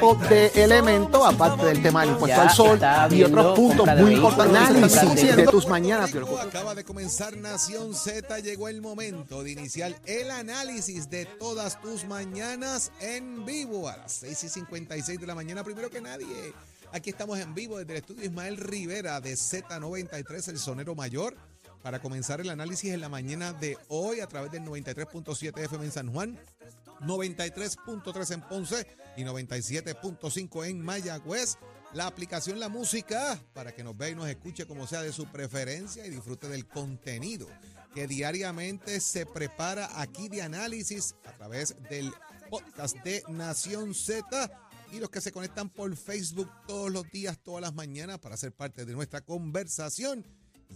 Z90. de elemento, aparte del tema del impuesto Ya al sol y otros puntos muy importantes de tus mañanas. Acaba de comenzar Nación Z. Llegó el momento de iniciar el análisis de todas tus mañanas en vivo a las 6 y 56 de la mañana. Primero que nadie, aquí estamos en vivo desde el estudio Ismael Rivera de Z93, el sonero mayor, para comenzar el análisis en la mañana de hoy a través del 93.7 FM en San Juan. 93.3 en Ponce y 97.5 en Mayagüez. La aplicación La Música para que nos vea y nos escuche como sea de su preferencia y disfrute del contenido que diariamente se prepara aquí de análisis a través del podcast de Nación Z y los que se conectan por Facebook todos los días, todas las mañanas para ser parte de nuestra conversación.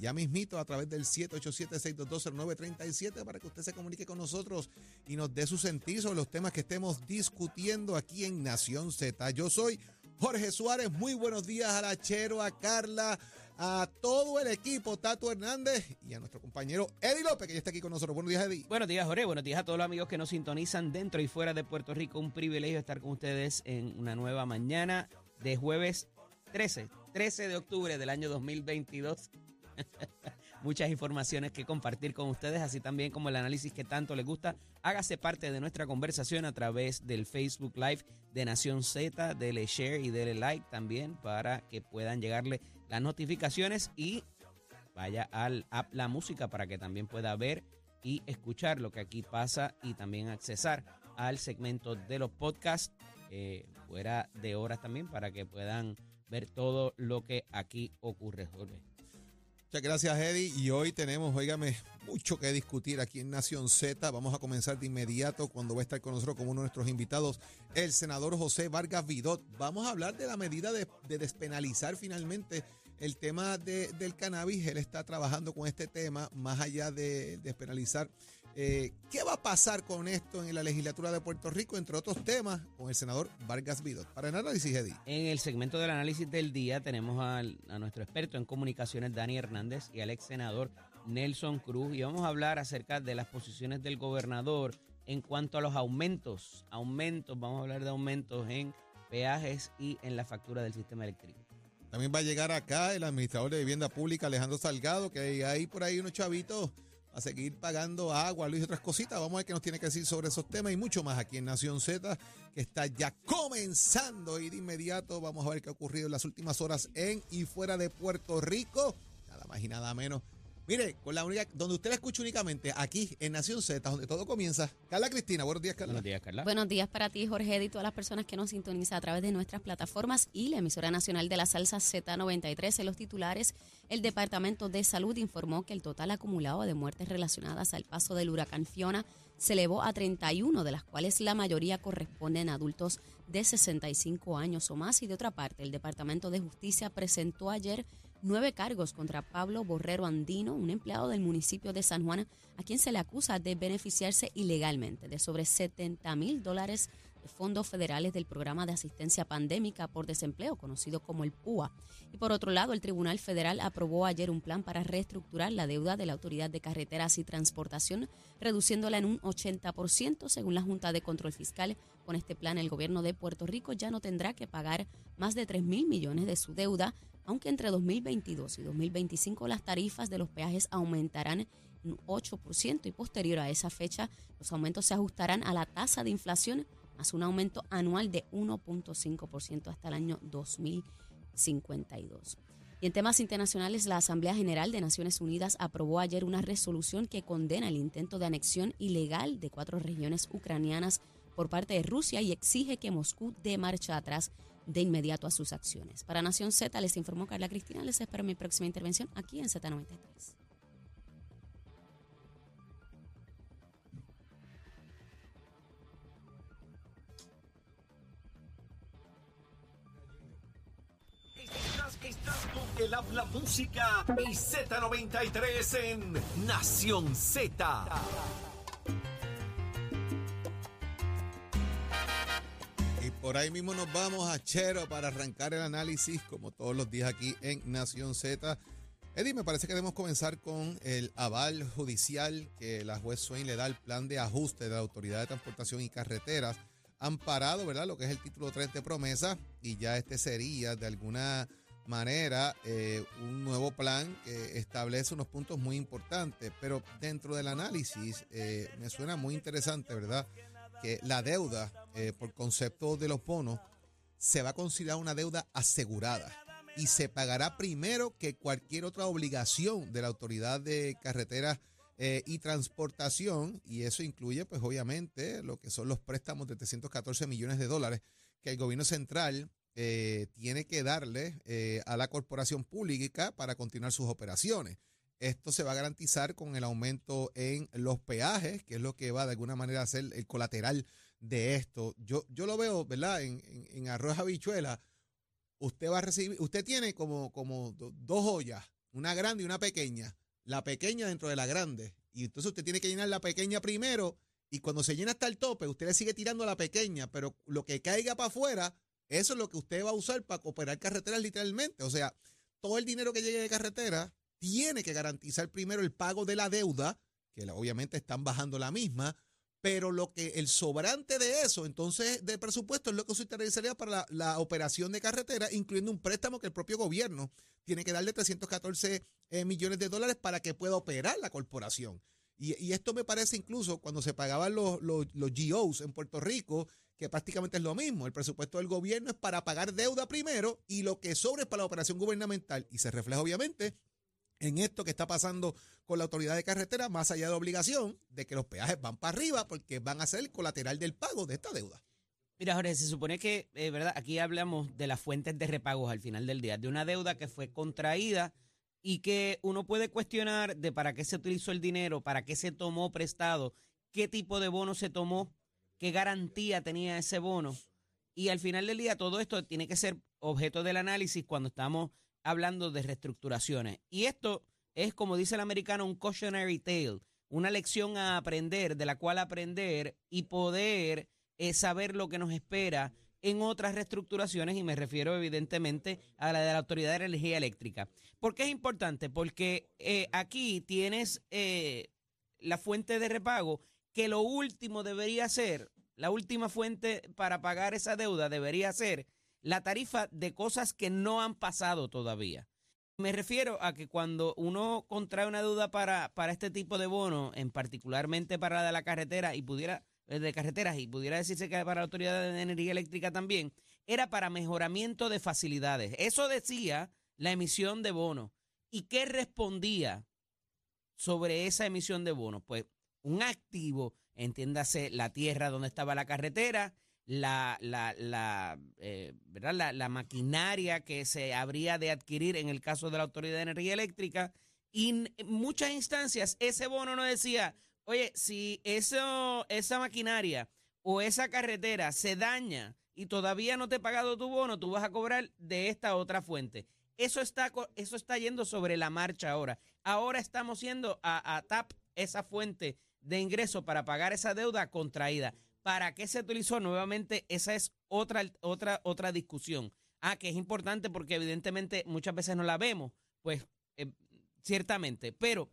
Ya mismito a través del 787-622-0937 para que usted se comunique con nosotros y nos dé su sentir sobre los temas que estemos discutiendo aquí en Nación Z. Yo soy Jorge Suárez. Muy buenos días a la Chero, a Carla, a todo el equipo, Tato Hernández y a nuestro compañero Eddie López, que ya está aquí con nosotros. Buenos días, Eddie. Buenos días, Jorge. Buenos días a todos los amigos que nos sintonizan dentro y fuera de Puerto Rico. Un privilegio estar con ustedes en una nueva mañana de jueves 13, 13 de octubre del año 2022. Muchas informaciones que compartir con ustedes, así también como el análisis que tanto les gusta. Hágase parte de nuestra conversación a través del Facebook Live de Nación Z, dele share y dele like también para que puedan llegarle las notificaciones y vaya al app La Música para que también pueda ver y escuchar lo que aquí pasa y también accesar al segmento de los podcasts eh, fuera de horas también para que puedan ver todo lo que aquí ocurre. Muchas gracias, Eddie. Y hoy tenemos, óigame, mucho que discutir aquí en Nación Z. Vamos a comenzar de inmediato cuando va a estar con nosotros como uno de nuestros invitados, el senador José Vargas Vidot. Vamos a hablar de la medida de, de despenalizar finalmente el tema de- del cannabis. Él está trabajando con este tema, más allá de despenalizar. Eh, ¿Qué va a pasar con esto en la legislatura de Puerto Rico, entre otros temas, con el senador Vargas Vidot? Para el análisis, Eddie. En el segmento del análisis del día tenemos al- a nuestro experto en comunicaciones, Dani Hernández, y al ex senador Nelson Cruz. Y vamos a hablar acerca de las posiciones del gobernador en cuanto a los aumentos. Aumentos, vamos a hablar de aumentos en peajes y en la factura del sistema eléctrico. También va a llegar acá el administrador de vivienda pública, Alejandro Salgado, que hay por ahí unos chavitos a seguir pagando agua, luz y otras cositas. Vamos a ver qué nos tiene que decir sobre esos temas y mucho más aquí en Nación Z, que está ya comenzando y de inmediato vamos a ver qué ha ocurrido en las últimas horas en y fuera de Puerto Rico. Nada más y nada menos. Mire, con la única, donde usted la escucha únicamente, aquí en Nación Z, donde todo comienza. Carla Cristina, buenos días, Carla. Buenos días, Carla. Buenos días para ti, Jorge, y todas las personas que nos sintonizan a través de nuestras plataformas y la emisora nacional de la salsa Z93. En los titulares, el Departamento de Salud informó que el total acumulado de muertes relacionadas al paso del huracán Fiona se elevó a 31, de las cuales la mayoría corresponden a adultos de 65 años o más. Y de otra parte, el Departamento de Justicia presentó ayer nueve cargos contra Pablo Borrero Andino, un empleado del municipio de San Juan, a quien se le acusa de beneficiarse ilegalmente de sobre 70 mil dólares de fondos federales del programa de asistencia pandémica por desempleo, conocido como el PUA. Y por otro lado, el Tribunal Federal aprobó ayer un plan para reestructurar la deuda de la Autoridad de Carreteras y Transportación, reduciéndola en un 80%, según la Junta de Control Fiscal. Con este plan, el gobierno de Puerto Rico ya no tendrá que pagar más de 3 mil millones de su deuda, aunque entre 2022 y 2025 las tarifas de los peajes aumentarán un 8% y posterior a esa fecha los aumentos se ajustarán a la tasa de inflación más un aumento anual de 1.5% hasta el año 2052. Y en temas internacionales, la Asamblea General de Naciones Unidas aprobó ayer una resolución que condena el intento de anexión ilegal de cuatro regiones ucranianas por parte de Rusia y exige que Moscú dé marcha atrás de inmediato a sus acciones. Para Nación Z les informó Carla Cristina. Les espero mi próxima intervención aquí en Z93. Estás con el habla música y Z93 en Nación Z. por ahí mismo nos vamos a Chero para arrancar el análisis, como todos los días aquí en Nación Z. Eddie, me parece que debemos comenzar con el aval judicial que la juez Swain le da al plan de ajuste de la Autoridad de Transportación y Carreteras. Han parado, ¿verdad? Lo que es el título 3 de promesa y ya este sería de alguna manera eh, un nuevo plan que establece unos puntos muy importantes, pero dentro del análisis eh, me suena muy interesante, ¿verdad? Que la deuda eh, por concepto de los bonos se va a considerar una deuda asegurada y se pagará primero que cualquier otra obligación de la autoridad de carreteras y transportación y eso incluye pues obviamente lo que son los préstamos de 314 millones de dólares que el gobierno central eh, tiene que darle eh, a la corporación pública para continuar sus operaciones. Esto se va a garantizar con el aumento en los peajes, que es lo que va de alguna manera a ser el colateral de esto. Yo, yo lo veo, ¿verdad? En, en, arroz habichuela, usted va a recibir, usted tiene como, como dos ollas, una grande y una pequeña. La pequeña dentro de la grande. Y entonces usted tiene que llenar la pequeña primero y cuando se llena hasta el tope, usted le sigue tirando la pequeña, pero lo que caiga para afuera eso es lo que usted va a usar para operar carreteras literalmente. O sea, todo el dinero que llegue de carretera tiene que garantizar primero el pago de la deuda, que obviamente están bajando la misma, pero lo que el sobrante de eso, entonces, del presupuesto, es lo que se utilizaría para la, operación de carretera, incluyendo un préstamo que el propio gobierno tiene que darle 314 eh, millones de dólares para que pueda operar la corporación. Y, esto me parece incluso cuando se pagaban los, los, los GOs en Puerto Rico, que prácticamente es lo mismo. El presupuesto del gobierno es para pagar deuda primero y lo que sobra es para la operación gubernamental. Y se refleja obviamente en esto que está pasando con la autoridad de carretera, más allá de obligación de que los peajes van para arriba porque van a ser el colateral del pago de esta deuda. Mira, Jorge, se supone que, eh, ¿verdad? Aquí hablamos de las fuentes de repagos al final del día, de una deuda que fue contraída y que uno puede cuestionar de para qué se utilizó el dinero, para qué se tomó prestado, qué tipo de bono se tomó qué garantía tenía ese bono. Y al final del día todo esto tiene que ser objeto del análisis cuando estamos hablando de reestructuraciones. Y esto es, como dice el americano, un cautionary tale, una lección a aprender, de la cual aprender y poder eh, saber lo que nos espera en otras reestructuraciones, y me refiero evidentemente a la de la Autoridad de Energía Eléctrica. ¿Por qué es importante? Porque eh, aquí tienes eh, la fuente de repago que lo último debería ser la última fuente para pagar esa deuda debería ser la tarifa de cosas que no han pasado todavía. Me refiero a que cuando uno contrae una deuda para, para este tipo de bono, en particularmente para la de la carretera y pudiera eh, de carreteras y pudiera decirse que para la Autoridad de Energía Eléctrica también, era para mejoramiento de facilidades. Eso decía la emisión de bonos. ¿Y qué respondía sobre esa emisión de bonos? Pues un activo entiéndase la tierra donde estaba la carretera, la, la, la, eh, ¿verdad? La, maquinaria que se habría de adquirir en el caso de la Autoridad de Energía Eléctrica. Y en muchas instancias ese bono no decía, oye, si eso, esa maquinaria o esa carretera se daña y todavía no te he pagado tu bono, tú vas a cobrar de esta otra fuente. Eso está, eso está yendo sobre la marcha ahora. Ahora estamos yendo a, a TAP esa fuente de ingreso para pagar esa deuda contraída. ¿Para qué se utilizó? Nuevamente, esa es otra, otra, otra discusión. Ah, que es importante porque evidentemente muchas veces no la vemos, pues eh, ciertamente, pero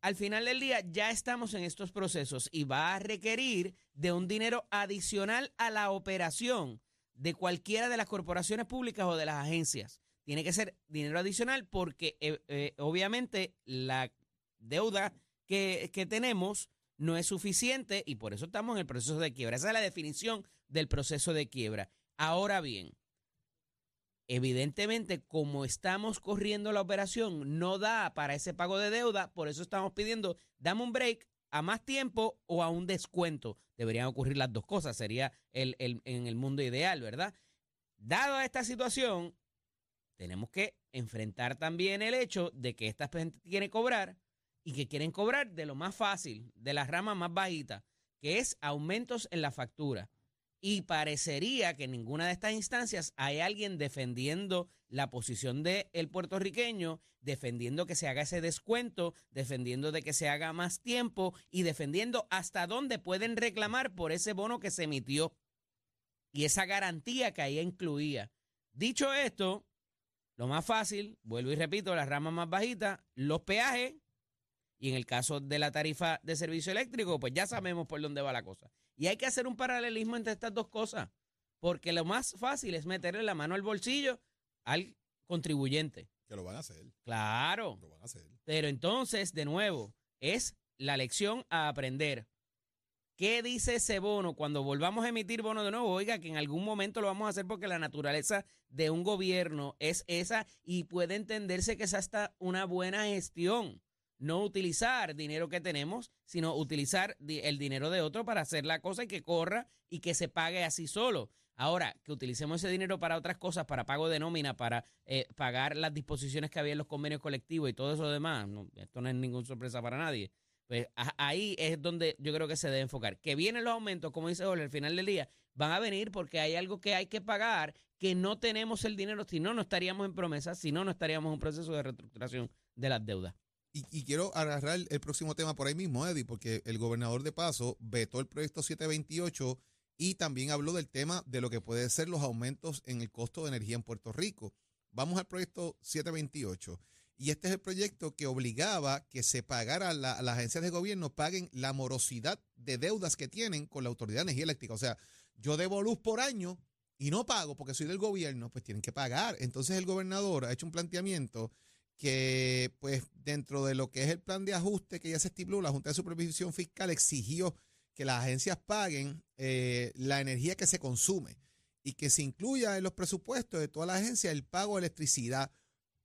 al final del día ya estamos en estos procesos y va a requerir de un dinero adicional a la operación de cualquiera de las corporaciones públicas o de las agencias. Tiene que ser dinero adicional porque eh, eh, obviamente la deuda que, que tenemos no es suficiente y por eso estamos en el proceso de quiebra. Esa es la definición del proceso de quiebra. Ahora bien, evidentemente, como estamos corriendo la operación, no da para ese pago de deuda, por eso estamos pidiendo, dame un break a más tiempo o a un descuento. Deberían ocurrir las dos cosas, sería el, en el mundo ideal, ¿verdad? Dado esta situación, tenemos que enfrentar también el hecho de que esta gente tiene que cobrar y que quieren cobrar de lo más fácil, de la rama más bajita, que es aumentos en la factura. Y parecería que en ninguna de estas instancias hay alguien defendiendo la posición del el puertorriqueño, defendiendo que se haga ese descuento, defendiendo de que se haga más tiempo y defendiendo hasta dónde pueden reclamar por ese bono que se emitió y esa garantía que ahí incluía. Dicho esto, lo más fácil, vuelvo y repito, las ramas más bajitas, los peajes, y en el caso de la tarifa de servicio eléctrico, pues ya sabemos por dónde va la cosa. Y hay que hacer un paralelismo entre estas dos cosas, porque lo más fácil es meterle la mano al bolsillo al contribuyente. Que lo van a hacer. Claro. Lo van a hacer. Pero entonces, de nuevo, es la lección a aprender. ¿Qué dice ese bono cuando volvamos a emitir bono de nuevo? Oiga, que en algún momento lo vamos a hacer porque la naturaleza de un gobierno es esa y puede entenderse que es hasta una buena gestión no utilizar dinero que tenemos, sino utilizar el dinero de otro para hacer la cosa y que corra y que se pague así solo. Ahora, que utilicemos ese dinero para otras cosas, para pago de nómina, para eh, pagar las disposiciones que había en los convenios colectivos y todo eso demás, esto no es ninguna sorpresa para nadie. Pues ahí es donde yo creo que se debe enfocar. Que vienen los aumentos, como dice Jorge, al final del día, van a venir porque hay algo que hay que pagar, que no tenemos el dinero, si no, no estaríamos en promesa, si no, no estaríamos en un proceso de reestructuración de las deudas. Y, quiero agarrar el próximo tema por ahí mismo, Eddie, porque el gobernador de Paso vetó el proyecto 728 y también habló del tema de lo que puede ser los aumentos en el costo de energía en Puerto Rico. Vamos al proyecto 728. Y este es el proyecto que obligaba que se pagara, la, las agencias de gobierno paguen la morosidad de deudas que tienen con la Autoridad de Energía Eléctrica. O sea, yo debo luz por año y no pago porque soy del gobierno, pues tienen que pagar. Entonces el gobernador ha hecho un planteamiento que pues dentro de lo que es el plan de ajuste que ya se estipuló, la Junta de Supervisión Fiscal exigió que las agencias paguen eh, la energía que se consume y que se incluya en los presupuestos de toda la agencia el pago de electricidad.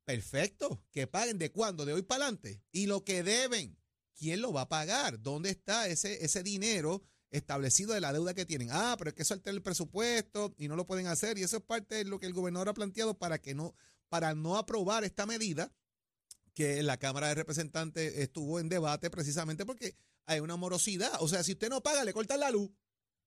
Perfecto, que paguen de cuándo, de hoy para adelante. Y lo que deben, ¿quién lo va a pagar? ¿Dónde está ese, ese dinero establecido de la deuda que tienen? Ah, pero es que eso altera el presupuesto y no lo pueden hacer. Y eso es parte de lo que el gobernador ha planteado para que no, para no aprobar esta medida que la Cámara de Representantes estuvo en debate precisamente porque hay una morosidad. O sea, si usted no paga, le cortan la luz.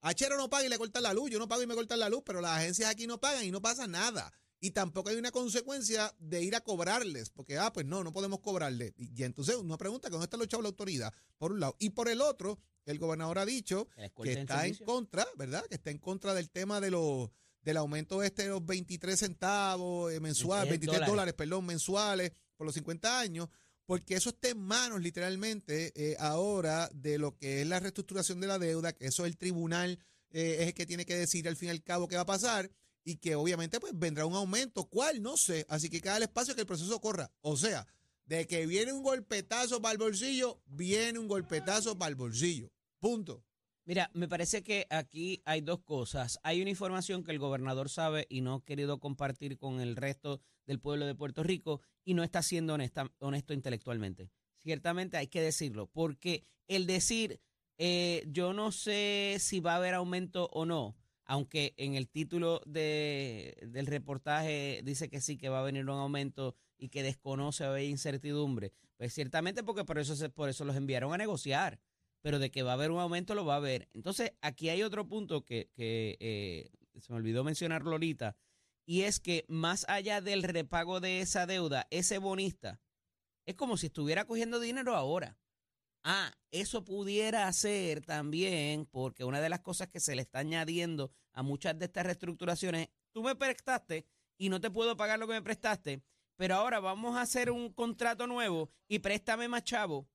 Achero no paga y le cortan la luz. Yo no pago y me cortan la luz, pero las agencias aquí no pagan y no pasa nada. Y tampoco hay una consecuencia de ir a cobrarles, porque, ah, pues no, no podemos cobrarle. Y, entonces uno pregunta, ¿dónde está chavos la autoridad? Por un lado. Y por el otro, el gobernador ha dicho que está en contra, ¿verdad? Que está en contra del tema de los del aumento este de los 23 centavos eh, mensuales, 23 dólares. perdón, mensuales por los 50 años, porque eso está en manos literalmente eh, ahora de lo que es la reestructuración de la deuda, que eso el tribunal eh, es el que tiene que decir al fin y al cabo qué va a pasar y que obviamente pues vendrá un aumento, ¿cuál? No sé, así que cada el espacio que el proceso corra, o sea, de que viene un golpetazo para el bolsillo, viene un golpetazo para el bolsillo, punto. Mira, me parece que aquí hay dos cosas. Hay una información que el gobernador sabe y no ha querido compartir con el resto del pueblo de Puerto Rico y no está siendo honesto intelectualmente. Ciertamente hay que decirlo, porque el decir eh, yo no sé si va a haber aumento o no, aunque en el título de, del reportaje dice que sí, que va a venir un aumento y que desconoce o hay incertidumbre, pues ciertamente porque por eso, por eso los enviaron a negociar pero de que va a haber un aumento lo va a haber. Entonces, aquí hay otro punto que, eh, se me olvidó mencionarlo ahorita, y es que más allá del repago de esa deuda, ese bonista es como si estuviera cogiendo dinero ahora. Ah, eso pudiera ser también, porque una de las cosas que se le está añadiendo a muchas de estas reestructuraciones, tú me prestaste y no te puedo pagar lo que me prestaste, pero ahora vamos a hacer un contrato nuevo y préstame más chavo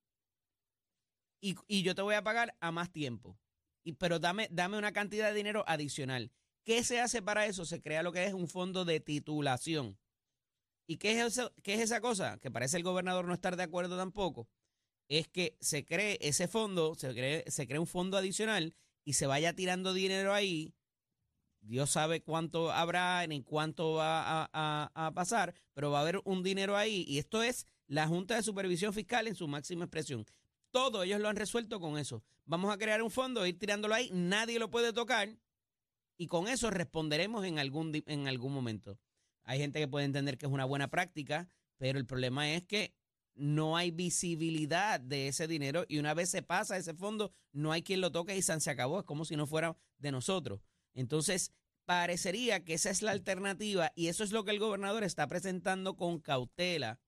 y, yo te voy a pagar a más tiempo. Y, pero dame, dame una cantidad de dinero adicional. ¿Qué se hace para eso? Se crea lo que es un fondo de titulación. ¿Y qué es, eso, qué es esa cosa? Que parece el gobernador no estar de acuerdo tampoco. Es que se cree ese fondo, se cree, se cree un fondo adicional y se vaya tirando dinero ahí. Dios sabe cuánto habrá ni cuánto va a, a pasar, pero va a haber un dinero ahí. Y esto es la Junta de Supervisión Fiscal en su máxima expresión. Todo ellos lo han resuelto con eso. Vamos a crear un fondo, ir tirándolo ahí, nadie lo puede tocar y con eso responderemos en algún, en algún momento. Hay gente que puede entender que es una buena práctica, pero el problema es que no hay visibilidad de ese dinero y una vez se pasa ese fondo, no hay quien lo toque y se acabó. Es como si no fuera de nosotros. Entonces, parecería que esa es la alternativa y eso es lo que el gobernador está presentando con cautela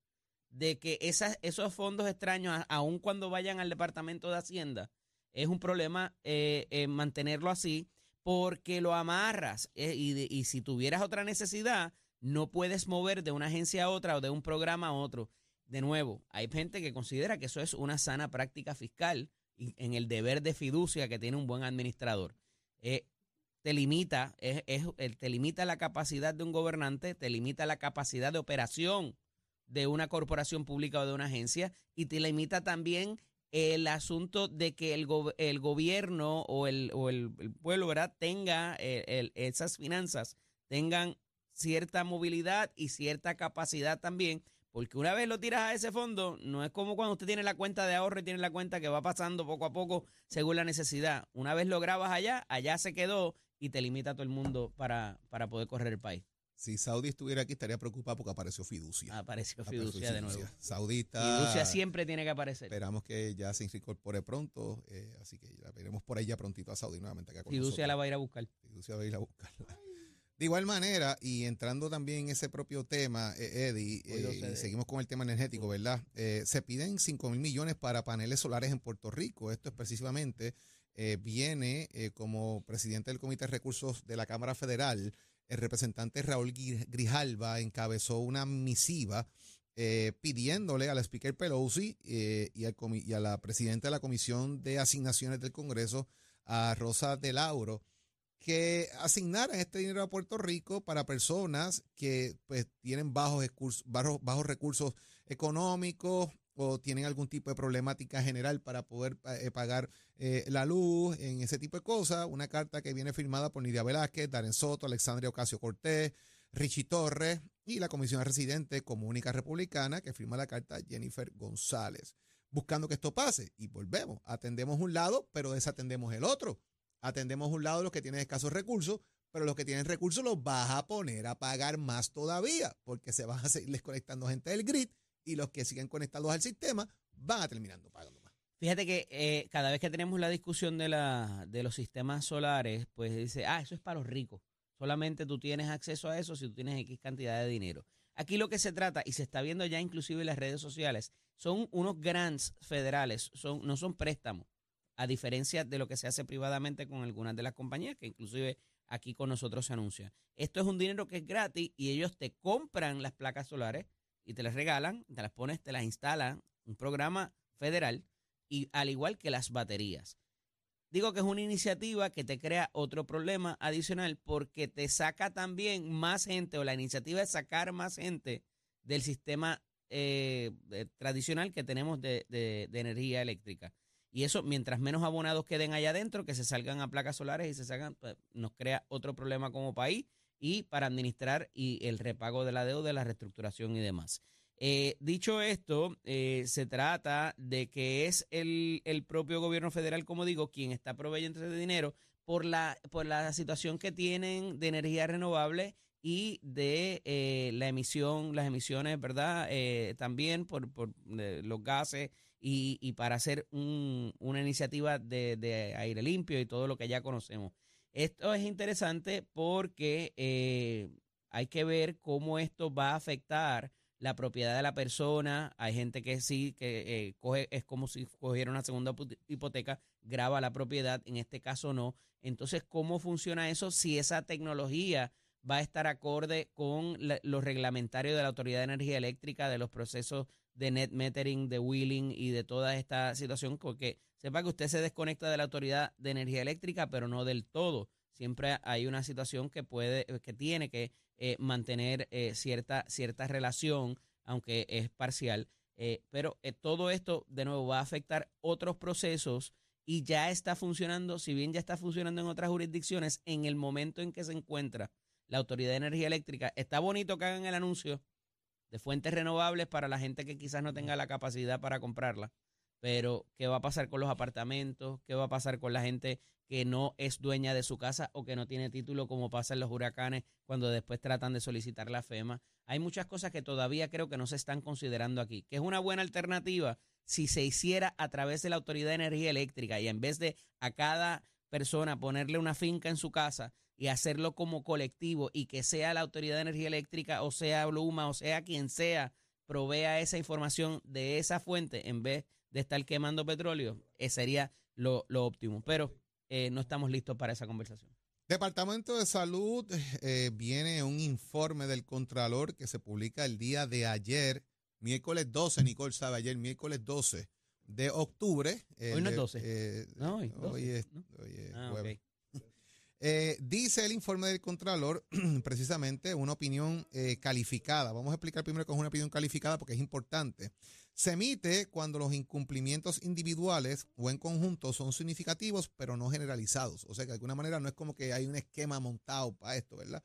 de que esos fondos extraños, aun cuando vayan al Departamento de Hacienda, es un problema eh, eh, mantenerlo así porque lo amarras eh, y, si tuvieras otra necesidad, no puedes mover de una agencia a otra o de un programa a otro. De nuevo, hay gente que considera que eso es una sana práctica fiscal en el deber de fiducia que tiene un buen administrador. Te limita, es, te limita la capacidad de un gobernante, te limita la capacidad de operación de una corporación pública o de una agencia y te limita también el asunto de que el, el gobierno o el, o el, pueblo ¿verdad? tenga eh, esas finanzas, tengan cierta movilidad y cierta capacidad también porque una vez lo tiras a ese fondo, no es como cuando usted tiene la cuenta de ahorro y tiene la cuenta que va pasando poco a poco según la necesidad. Una vez lo grabas allá, allá se quedó y te limita todo el mundo para, para poder correr el país. Si Saudi estuviera aquí, estaría preocupado porque apareció fiducia. Apareció fiducia, de nuevo. Saudita. Fiducia siempre tiene que aparecer. Esperamos que ya se incorpore pronto, eh, así que ya veremos por ahí ya prontito a Saudi nuevamente acá con Fiducia la va a ir a buscar. Fiducia va a ir a buscarla. De igual manera, y entrando también en ese propio tema, eh, Eddie, eh, seguimos con el tema energético, ¿verdad? Eh, se piden 5 mil millones para paneles solares en Puerto Rico. Esto específicamente viene como presidente del Comité de Recursos de la Cámara Federal. El representante Raúl Grijalva encabezó una misiva pidiéndole al Speaker Pelosi y, y a la presidenta de la Comisión de Asignaciones del Congreso, a Rosa de Lauro, que asignaran este dinero a Puerto Rico para personas que pues tienen bajos, bajos, bajos recursos económicos o tienen algún tipo de problemática general para poder eh, pagar eh, la luz, en ese tipo de cosas. Una carta que viene firmada por Nidia Velázquez, Darren Soto, Alexandria Ocasio Cortés, Richie Torres y la Comisión Residente Comunica Republicana que firma la carta Jennifer González, buscando que esto pase. Y volvemos, atendemos un lado, pero desatendemos el otro atendemos un lado los que tienen escasos recursos, pero los que tienen recursos los vas a poner a pagar más todavía, porque se van a seguir desconectando gente del grid y los que siguen conectados al sistema van a terminando pagando más. Fíjate que eh, cada vez que tenemos la discusión de, la, de los sistemas solares, pues dice, ah, eso es para los ricos. Solamente tú tienes acceso a eso si tú tienes X cantidad de dinero. Aquí lo que se trata, y se está viendo ya inclusive en las redes sociales, son unos grants federales, son, no son préstamos a diferencia de lo que se hace privadamente con algunas de las compañías, que inclusive aquí con nosotros se anuncia. Esto es un dinero que es gratis y ellos te compran las placas solares y te las regalan, te las pones, te las instalan, un programa federal, y al igual que las baterías. Digo que es una iniciativa que te crea otro problema adicional porque te saca también más gente, o la iniciativa es sacar más gente del sistema eh, tradicional que tenemos de energía eléctrica. Y eso, mientras menos abonados queden allá adentro, que se salgan a placas solares y se salgan, pues, nos crea otro problema como país y para administrar y el repago de la deuda, la reestructuración y demás. Eh, dicho esto, eh, se trata de que es el, propio gobierno federal, como digo, quien está proveyendo ese dinero por la, por la situación que tienen de energía renovable y de eh, la emisión, las emisiones, ¿verdad? también por, por los gases y, para hacer una iniciativa de, aire limpio y todo lo que ya conocemos. Esto es interesante porque eh, hay que ver cómo esto va a afectar la propiedad de la persona. Hay gente que sí, que eh, coge, es como si cogiera una segunda hipoteca, graba la propiedad, en este caso no. Entonces, ¿cómo funciona eso si esa tecnología va a estar acorde con los reglamentarios de la Autoridad de Energía Eléctrica, de los procesos de net metering, de wheeling y de toda esta situación, porque sepa que usted se desconecta de la Autoridad de Energía Eléctrica, pero no del todo. Siempre hay una situación que puede, que tiene que eh, mantener eh, cierta, cierta relación, aunque es parcial. Eh, pero todo esto, de nuevo, va a afectar otros procesos y ya está funcionando, si bien ya está funcionando en otras jurisdicciones, en el momento en que se encuentra la Autoridad de Energía Eléctrica, está bonito que hagan el anuncio de fuentes renovables para la gente que quizás no tenga la capacidad para comprarla. Pero, ¿qué va a pasar con los apartamentos? ¿Qué va a pasar con la gente que no es dueña de su casa o que no tiene título, como pasa en los huracanes cuando después tratan de solicitar la FEMA? Hay muchas cosas que todavía creo que no se están considerando aquí, que es una buena alternativa si se hiciera a través de la Autoridad de Energía Eléctrica y en vez de a cada persona ponerle una finca en su casa y hacerlo como colectivo y que sea la Autoridad de Energía Eléctrica o sea Bluma o sea quien sea, provea esa información de esa fuente en vez de estar quemando petróleo, eh, sería lo, lo óptimo. Pero eh, no estamos listos para esa conversación. Departamento de Salud, eh, viene un informe del Contralor que se publica el día de ayer, miércoles 12, Nicole sabe, ayer miércoles 12 de octubre. Hoy no es de- 12. eh, No, hoy, 12, hoy es, ¿no? hoy es Ah, jueves. Eh, dice el informe del Contralor, precisamente, una opinión eh, calificada. Vamos a explicar primero qué es una opinión calificada porque es importante. Se emite cuando los incumplimientos individuales o en conjunto son significativos, pero no generalizados. O sea que de alguna manera no es como que hay un esquema montado para esto, ¿verdad?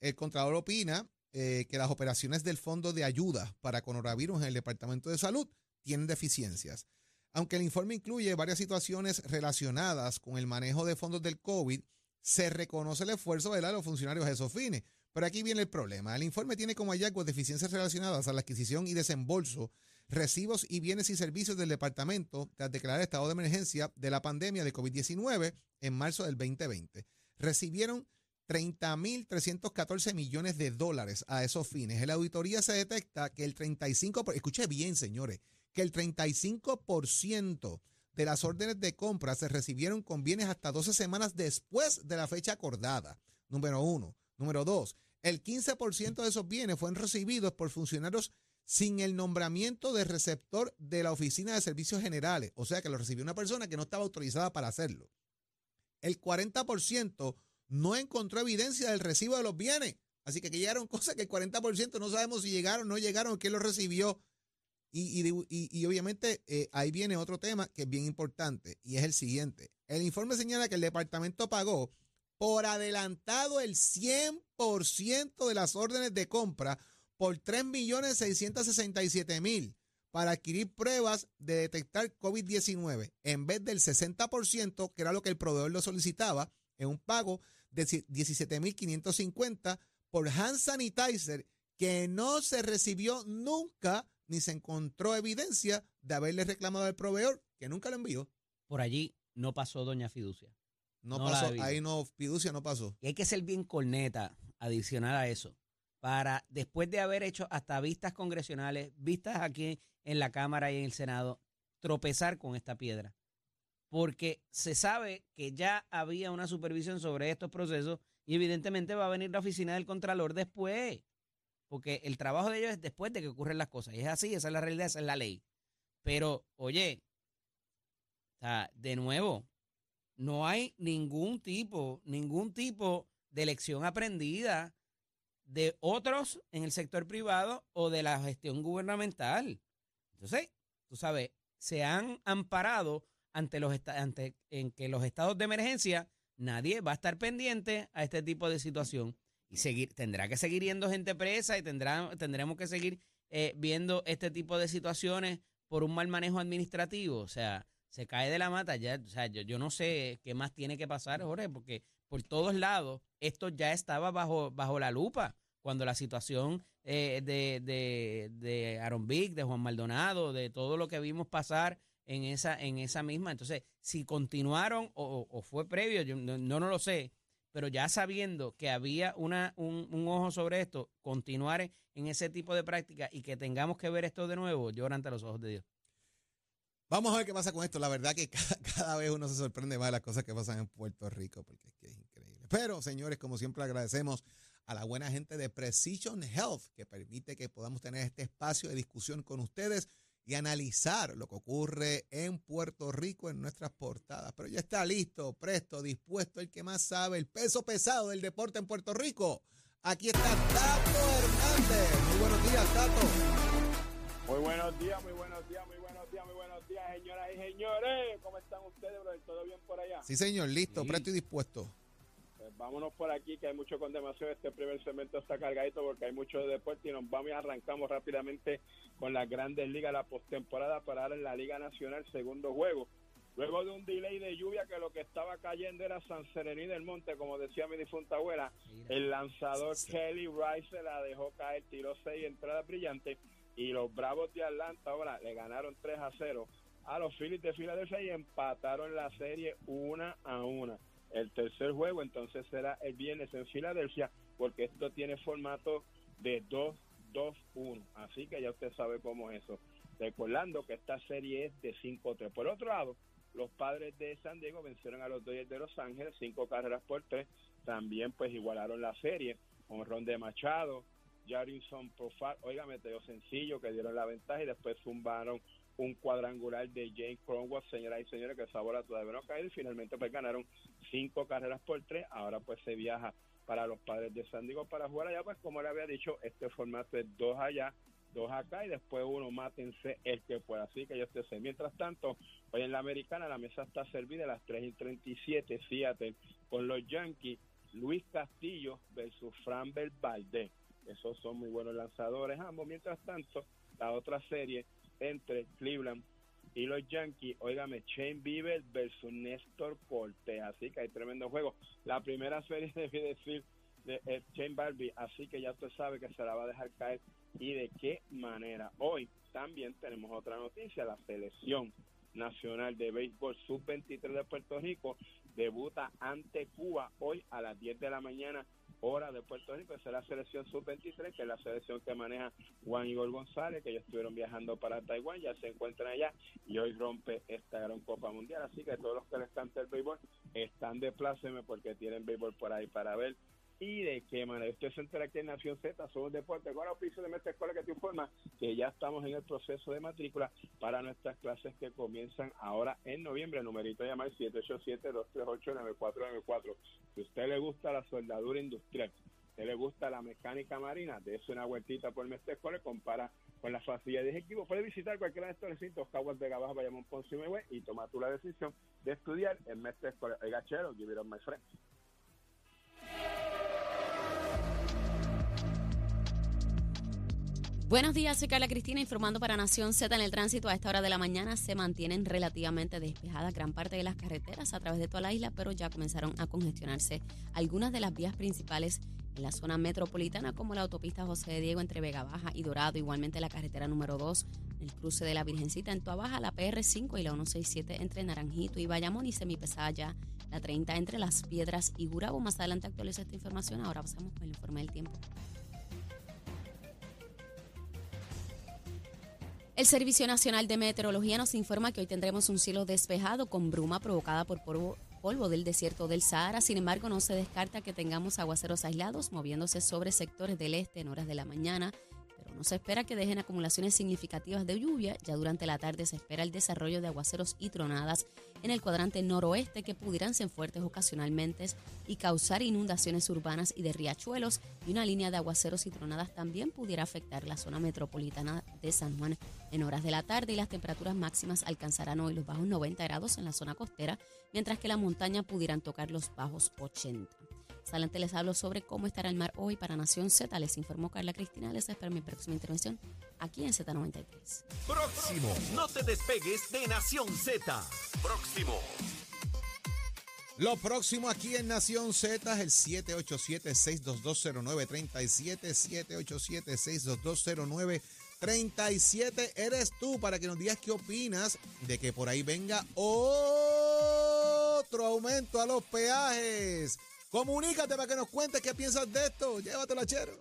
El Contralor opina eh, que las operaciones del Fondo de Ayuda para Coronavirus en el Departamento de Salud tienen deficiencias. Aunque el informe incluye varias situaciones relacionadas con el manejo de fondos del COVID, se reconoce el esfuerzo de los funcionarios a esos fines. Pero aquí viene el problema. El informe tiene como hallazgos deficiencias relacionadas a la adquisición y desembolso, recibos y bienes y servicios del departamento tras declarar estado de emergencia de la pandemia de COVID-19 en marzo del 2020. Recibieron 30.314 millones de dólares a esos fines. En la auditoría se detecta que el 35%, por- escuche bien señores, que el 35% de las órdenes de compra se recibieron con bienes hasta 12 semanas después de la fecha acordada. Número uno. Número dos, el 15% de esos bienes fueron recibidos por funcionarios sin el nombramiento de receptor de la Oficina de Servicios Generales, o sea que lo recibió una persona que no estaba autorizada para hacerlo. El 40% no encontró evidencia del recibo de los bienes, así que llegaron cosas que el 40% no sabemos si llegaron, no llegaron, quién los recibió. Y, y- y- y obviamente eh, ahí viene otro tema que es bien importante y es el siguiente. El informe señala que el departamento pagó por adelantado el 100% de las órdenes de compra por 3.667.000 para adquirir pruebas de detectar COVID-19 en vez del 60% que era lo que el proveedor lo solicitaba en un pago de 17.550 por hand sanitizer que no se recibió nunca ni se encontró evidencia de haberle reclamado al proveedor que nunca lo envió. Por allí no pasó Doña Fiducia. No, pasó, ahí no, fiducia no pasó. Y hay que ser bien corneta, adicional a eso, para después de haber hecho hasta vistas congresionales, vistas aquí en la Cámara y en el Senado, tropezar con esta piedra. Porque se sabe que ya había una supervisión sobre estos procesos y evidentemente va a venir la oficina del Contralor después. Porque el trabajo de ellos es después de que ocurren las cosas. Y es así, esa es la realidad, esa es la ley. Pero, oye, de nuevo, no hay ningún tipo, ningún tipo de lección aprendida de otros en el sector privado o de la gestión gubernamental. Entonces, tú sabes, se han amparado ante los ante en que los estados de emergencia nadie va a estar pendiente a este tipo de situación y seguir tendrá que seguir yendo gente presa y tendrá tendremos que seguir eh, viendo este tipo de situaciones por un mal manejo administrativo, o sea, se cae de la mata ya, o sea, yo, yo no sé qué más tiene que pasar, Jorge, porque por todos lados esto ya estaba bajo bajo la lupa cuando la situación eh, de, de, de Aaron Vick, de Juan Maldonado, de todo lo que vimos pasar en esa, en esa misma. Entonces, si continuaron o, o fue previo, yo no, no, no lo sé, pero ya sabiendo que había una, un, un ojo sobre esto, continuar en, ese tipo de práctica y que tengamos que ver esto de nuevo, llora ante los ojos de Dios. Vamos a ver qué pasa con esto. La verdad que cada, cada vez uno se sorprende más de las cosas que pasan en Puerto Rico, porque es que es increíble. Pero, señores, como siempre agradecemos a la buena gente de Precision Health, que permite que podamos tener este espacio de discusión con ustedes y analizar lo que ocurre en Puerto Rico en nuestras portadas. Pero ya está listo, presto, dispuesto, el que más sabe, el peso pesado del deporte en Puerto Rico. Aquí está Tato Hernández. Muy buenos días, Tato. Muy buenos días, muy buenos días, muy buenos días, muy buenos días, señoras y señores. ¿Cómo están ustedes, brother? ¿Todo bien por allá? Sí, señor, listo, Sí. presto y dispuesto. Vámonos por aquí, que hay mucho condemnación. Este primer segmento está cargadito porque hay mucho de deporte y nos vamos y arrancamos rápidamente con las grandes ligas, la postemporada para dar en la Liga Nacional, segundo juego. Luego de un delay de lluvia que lo que estaba cayendo era San Serení del Monte, como decía mi difunta abuela, el lanzador Kelly Rice se la dejó caer, tiró seis entradas brillantes y los Bravos de Atlanta ahora le ganaron 3 a 0 a los Phillies de Filadelfia y empataron la serie una a una. El tercer juego entonces será el viernes en Filadelfia, porque esto tiene formato de 2-2-1. Así que ya usted sabe cómo es eso. Recordando que esta serie es de 5-3. Por otro lado, los padres de San Diego vencieron a los Dodgers de Los Ángeles, cinco carreras por tres. También pues igualaron la serie con Ron de Machado, Jarrison Profar, oiga, metió sencillo que dieron la ventaja y después zumbaron un cuadrangular de James Cromwell, señoras y señores, que sabora todavía no caer finalmente pues ganaron cinco carreras por tres, ahora pues se viaja para los padres de San Diego para jugar allá, pues como le había dicho, este formato es dos allá, dos acá y después uno mátense el que pueda, así que yo estoy sé. Mientras tanto, hoy en la americana la mesa está servida a las 3 y 37, Seattle con los Yankees, Luis Castillo versus Framber Valdez. Esos son muy buenos lanzadores ambos. Mientras tanto, la otra serie entre Cleveland y los Yankees, óigame, Shane Bieber versus Néstor Cortés. Así que hay tremendo juego. La primera serie, debe decir, de Shane Barbie, así que ya usted sabe que se la va a dejar caer. ¿Y de qué manera? Hoy también tenemos otra noticia, la selección nacional de béisbol sub-23 de Puerto Rico debuta ante Cuba hoy a las 10 de la mañana hora de Puerto Rico, esa es la selección sub-23, que es la selección que maneja Juan Igor González, que ellos estuvieron viajando para Taiwán, ya se encuentran allá y hoy rompe esta gran Copa Mundial. Así que todos los que les canta el béisbol están de pláceme porque tienen béisbol por ahí para ver y de qué manera. Usted se entera aquí en Nación Z, somos deporte, con oficio de Mestre Escuela que te informa que ya estamos en el proceso de matrícula para nuestras clases que comienzan ahora en noviembre. numerito de llamar 787-238-9494. Si a usted le gusta la soldadura industrial, si le gusta la mecánica marina, dése una vueltita por Mestre Escuela, compara con las facilidades de equipo. Puede visitar cualquiera de estos recintos, Caguas de Gabaja, Bayamón, Ponce y Mayagüez, y toma tú la decisión de estudiar en Mestre Escuela. Oiga, chero, give it up, my friend. Buenos días, soy Carla Cristina informando para Nación Z en el tránsito. A esta hora de la mañana se mantienen relativamente despejadas gran parte de las carreteras a través de toda la isla, pero ya comenzaron a congestionarse algunas de las vías principales en la zona metropolitana, como la autopista José de Diego entre Vega Baja y Dorado, igualmente la carretera número 2, el cruce de la Virgencita en Baja, la PR5 y la 167 entre Naranjito y Bayamón y semipesada ya la 30 entre Las Piedras y Gurabo. Más adelante actualizo esta información. Ahora pasamos con el informe del tiempo. El Servicio Nacional de Meteorología nos informa que hoy tendremos un cielo despejado con bruma provocada por polvo, del desierto del Sahara. Sin embargo, no se descarta que tengamos aguaceros aislados moviéndose sobre sectores del este en horas de la mañana no se espera que dejen acumulaciones significativas de lluvia. Ya durante la tarde se espera el desarrollo de aguaceros y tronadas en el cuadrante noroeste que pudieran ser fuertes ocasionalmente y causar inundaciones urbanas y de riachuelos. Y una línea de aguaceros y tronadas también pudiera afectar la zona metropolitana de San Juan en horas de la tarde y las temperaturas máximas alcanzarán hoy los bajos 90 grados en la zona costera, mientras que la montaña pudieran tocar los bajos 80. Adelante les hablo sobre cómo estará el mar hoy para Nación Z. Les informó Carla Cristina. Les espero mi próxima intervención aquí en Z93. Próximo. No te despegues de Nación Z. Próximo. Lo próximo aquí en Nación Z es el 787-6220937, 787-6220937. Eres tú para que nos digas qué opinas de que por ahí venga otro aumento a los peajes. Comunícate para que nos cuentes qué piensas de esto. Llévatelo, chero.